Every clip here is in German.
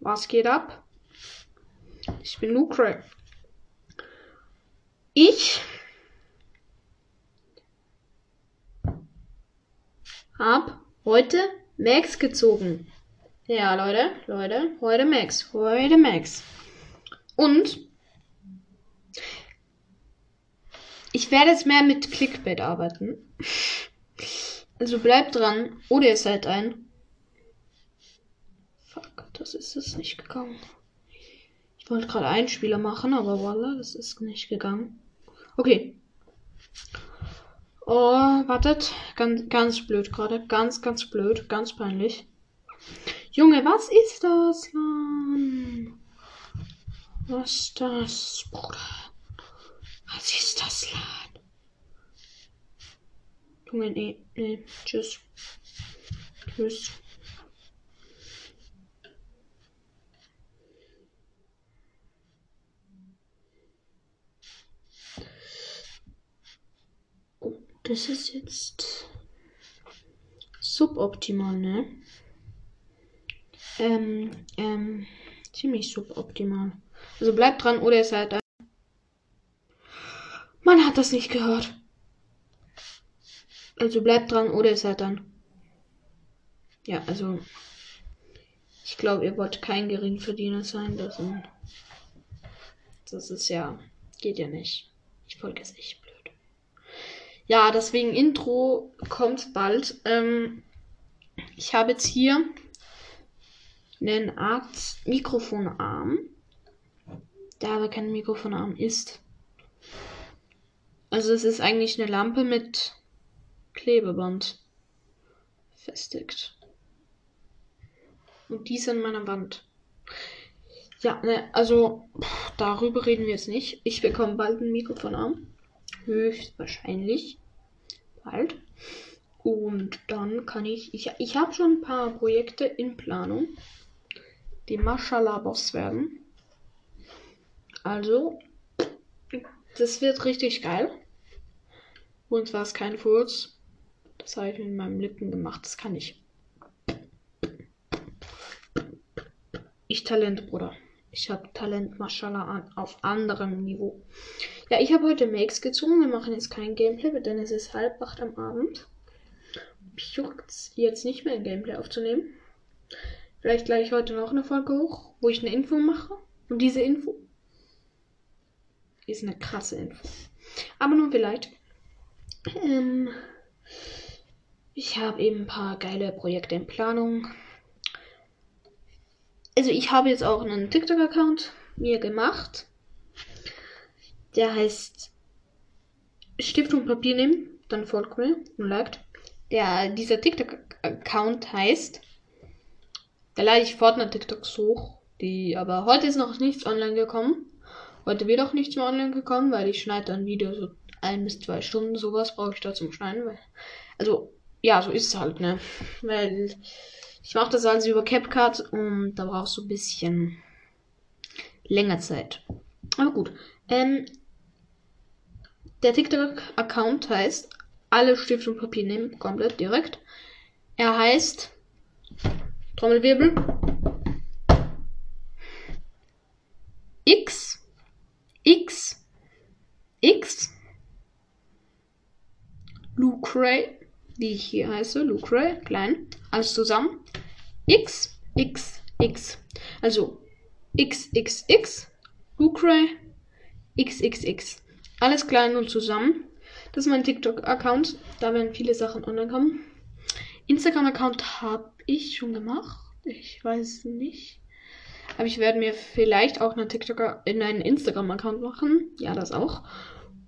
Was geht ab? Ich bin Lucre. Ich hab heute Max gezogen. Ja, Leute, Leute, heute Max, heute Max. Und ich werde jetzt mehr mit Clickbait arbeiten. Also bleibt dran oder ihr seid ein. Das ist es nicht gegangen. Ich wollte gerade einen Spieler machen, aber voila, das ist nicht gegangen. Okay. Oh, wartet. Ganz, ganz blöd gerade. Ganz, ganz blöd. Ganz peinlich. Junge, was ist das, Mann? Was ist das, Bruder? Was ist das, Lan? Junge, nee, nee. Tschüss. Tschüss. Oh, das ist jetzt suboptimal, ne? Ähm, ähm, ziemlich suboptimal. Also bleibt dran oder ihr seid da. Man hat das nicht gehört. Also bleibt dran oder ihr seid dann. Ja, also. Ich glaube, ihr wollt kein Geringverdiener sein. Das, das ist ja. Geht ja nicht. Die Folge ist echt blöd. Ja, deswegen Intro kommt bald. Ähm, ich habe jetzt hier einen Art Mikrofonarm, der aber kein Mikrofonarm ist. Also es ist eigentlich eine Lampe mit Klebeband festigt. Und die ist an meiner Wand. Ja, ne, also darüber reden wir jetzt nicht. Ich bekomme bald ein Mikrofonarm. Höchstwahrscheinlich. Bald. Und dann kann ich. Ich, ich habe schon ein paar Projekte in Planung, die Mashallah Boss werden. Also, das wird richtig geil. Und zwar ist kein Furz. Das habe ich mit meinem Lippen gemacht. Das kann ich. Ich Talent, Bruder. Ich habe Talent, Mashallah, auf anderem Niveau. Ja, ich habe heute Makes gezogen. Wir machen jetzt kein Gameplay, denn es ist halb acht am Abend. Mich juckt's jetzt nicht mehr ein Gameplay aufzunehmen. Vielleicht gleich heute noch eine Folge hoch, wo ich eine Info mache. Und diese Info ist eine krasse Info. Aber nur vielleicht. Ähm, ich habe eben ein paar geile Projekte in Planung. Also ich habe jetzt auch einen TikTok-Account mir gemacht. Der heißt Stift und Papier nehmen, dann folgt mir und liked. Der, dieser TikTok-Account heißt, da lade ich Fortnite-TikToks hoch, die, aber heute ist noch nichts online gekommen. Heute wird auch nichts mehr online gekommen, weil ich schneide dann Video so ein bis zwei Stunden, sowas brauche ich da zum Schneiden. Weil, also, ja, so ist es halt, ne? Weil ich mache das also über CapCut und da brauchst du ein bisschen länger Zeit. Aber gut. Ähm, der TikTok-Account heißt alle Stift und Papier nehmen, komplett direkt. Er heißt Trommelwirbel X X X Lucray, wie ich hier heiße, Lucray, klein, alles zusammen. X X X. Also X X X Lucray XXX. Alles klein und zusammen. Das ist mein TikTok-Account. Da werden viele Sachen online kommen. Instagram-Account habe ich schon gemacht. Ich weiß nicht. Aber ich werde mir vielleicht auch einen TikTok in einen Instagram-Account machen. Ja, das auch.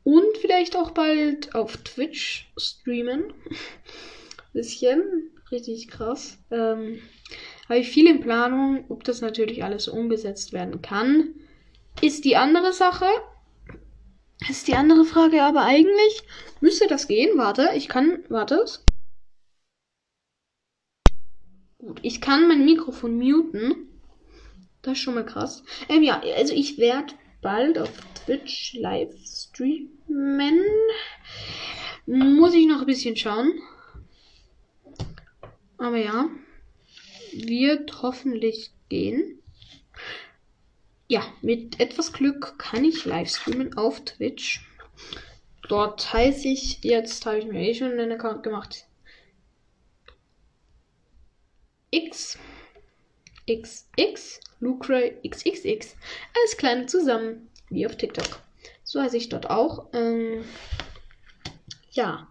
Und vielleicht auch bald auf Twitch streamen. Bisschen. Richtig krass. Ähm, habe ich viel in Planung. Ob das natürlich alles umgesetzt werden kann, ist die andere Sache. Ist die andere Frage, aber eigentlich müsste das gehen. Warte, ich kann. Warte. Gut, ich kann mein Mikrofon muten. Das ist schon mal krass. Ähm, ja, also ich werde bald auf Twitch live streamen. Muss ich noch ein bisschen schauen. Aber ja, wird hoffentlich gehen. Ja, mit etwas Glück kann ich live streamen auf Twitch. Dort heiße ich, jetzt habe ich mir eh schon einen Account gemacht. X, X, X, Lucre, XXX. Alles kleine zusammen, wie auf TikTok. So heiße ich dort auch. Ähm, ja.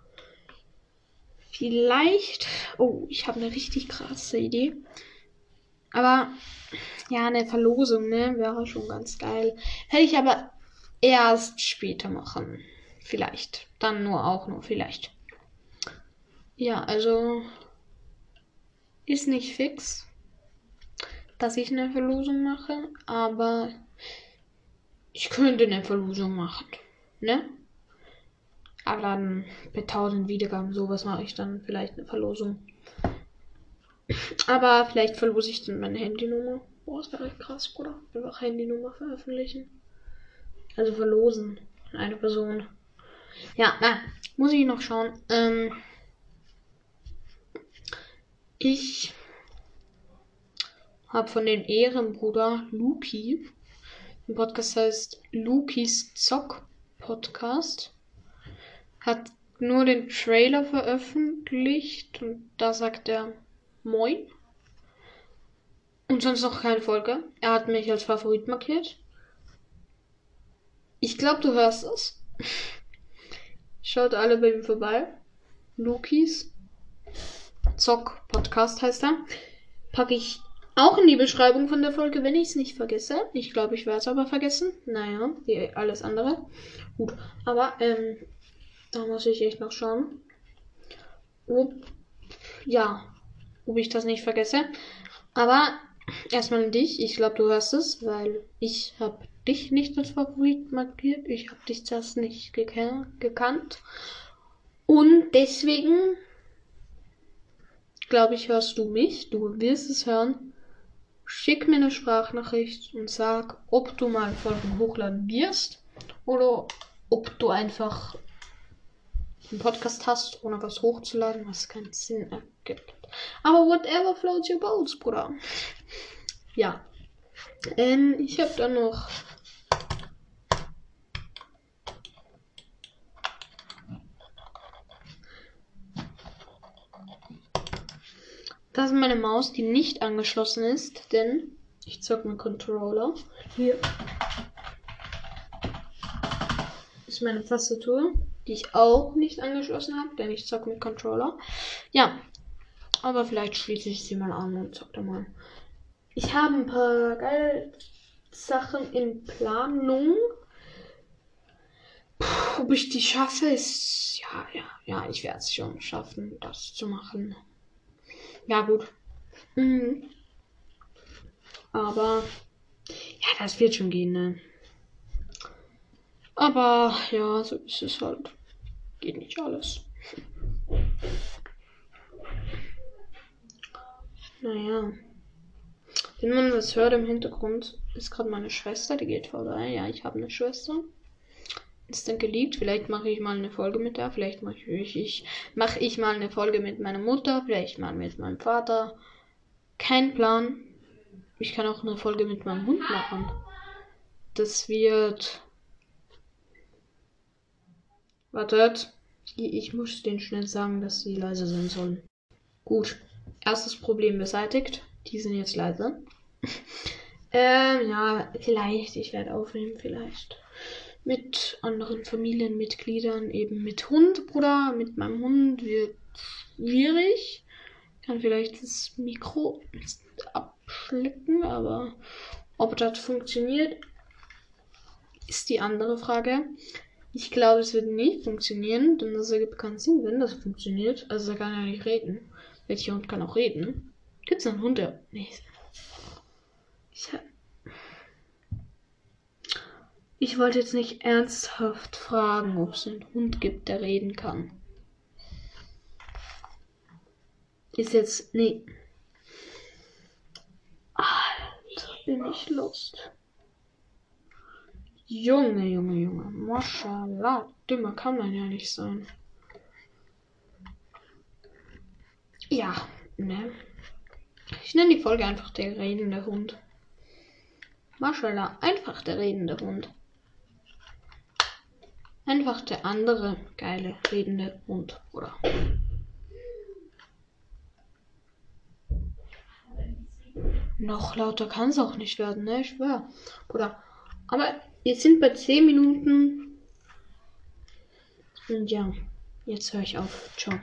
Vielleicht. Oh, ich habe eine richtig krasse Idee. Aber ja, eine Verlosung, ne? Wäre schon ganz geil. Hätte ich aber erst später machen. Vielleicht. Dann nur auch nur vielleicht. Ja, also ist nicht fix, dass ich eine Verlosung mache, aber ich könnte eine Verlosung machen, ne? Dann bei 1000 Wiedergaben, sowas mache ich dann vielleicht eine Verlosung. Aber vielleicht verlose ich dann meine Handynummer. Boah, das wäre krass, Bruder. Einfach Handynummer veröffentlichen. Also verlosen. Eine Person. Ja, na, muss ich noch schauen. Ähm, ich habe von den Ehrenbruder Luki. Der Podcast heißt Lukis Zock Podcast hat nur den Trailer veröffentlicht und da sagt er Moin. Und sonst noch keine Folge. Er hat mich als Favorit markiert. Ich glaube, du hörst es. Schaut alle bei ihm vorbei. Lukis Zock Podcast heißt er. Packe ich auch in die Beschreibung von der Folge, wenn ich es nicht vergesse. Ich glaube, ich werde es aber vergessen. Naja, wie alles andere. Gut, aber ähm, da muss ich echt noch schauen. Ob, ja, ob ich das nicht vergesse. Aber erstmal dich. Ich glaube, du hörst es, weil ich habe dich nicht als Favorit markiert. Ich habe dich das nicht gekannt. Und deswegen glaube ich, hörst du mich. Du wirst es hören. Schick mir eine Sprachnachricht und sag, ob du mal Folgen hochladen wirst oder ob du einfach einen Podcast hast, ohne was hochzuladen, was keinen Sinn ergibt. Aber whatever floats your boats, Bruder. Ja. Ähm, ich habe dann noch. Das ist meine Maus, die nicht angeschlossen ist, denn ich zocke mit Controller. Hier ist meine Tastatur die ich auch nicht angeschlossen habe, denn ich zocke mit Controller. Ja, aber vielleicht schließe ich sie mal an und zocke mal. Ich habe ein paar geile Sachen in Planung. Puh, ob ich die schaffe, ist. Ja, ja, ja, ich werde es schon schaffen, das zu machen. Ja, gut. Mhm. Aber. Ja, das wird schon gehen, ne? Aber ja, so ist es halt. Geht nicht alles. Naja. Wenn man was hört im Hintergrund, ist gerade meine Schwester, die geht vorbei. Ja, ich habe eine Schwester. Ist dann geliebt. Vielleicht mache ich mal eine Folge mit der. Vielleicht mache ich, ich, mache ich mal eine Folge mit meiner Mutter. Vielleicht mal mit meinem Vater. Kein Plan. Ich kann auch eine Folge mit meinem Hund machen. Das wird Wartet. Ich muss denen schnell sagen, dass sie leise sein sollen. Gut. Erstes Problem beseitigt. Die sind jetzt leise. ähm, ja, vielleicht. Ich werde aufnehmen, vielleicht. Mit anderen Familienmitgliedern, eben mit Hund, Bruder. Mit meinem Hund wird schwierig. Kann vielleicht das Mikro abschlecken, aber ob das funktioniert, ist die andere Frage. Ich glaube, es wird nicht funktionieren, denn das ergibt keinen Sinn, wenn das funktioniert. Also er kann ja nicht reden. Welcher Hund kann auch reden? Gibt es einen Hund, der. Nee. Ich, ich wollte jetzt nicht ernsthaft fragen, ob es einen Hund gibt, der reden kann. Ist jetzt. Nee. Alter, bin ich lost. Junge, Junge, Junge. Mashallah. Dümmer kann man ja nicht sein. Ja, ne. Ich nenne die Folge einfach der redende Hund. Maschallah, einfach der redende Hund. Einfach der andere geile redende Hund, oder? Noch lauter kann es auch nicht werden, ne? Ich schwör. Oder. Aber wir sind bei 10 Minuten. Und ja, jetzt höre ich auf. Ciao.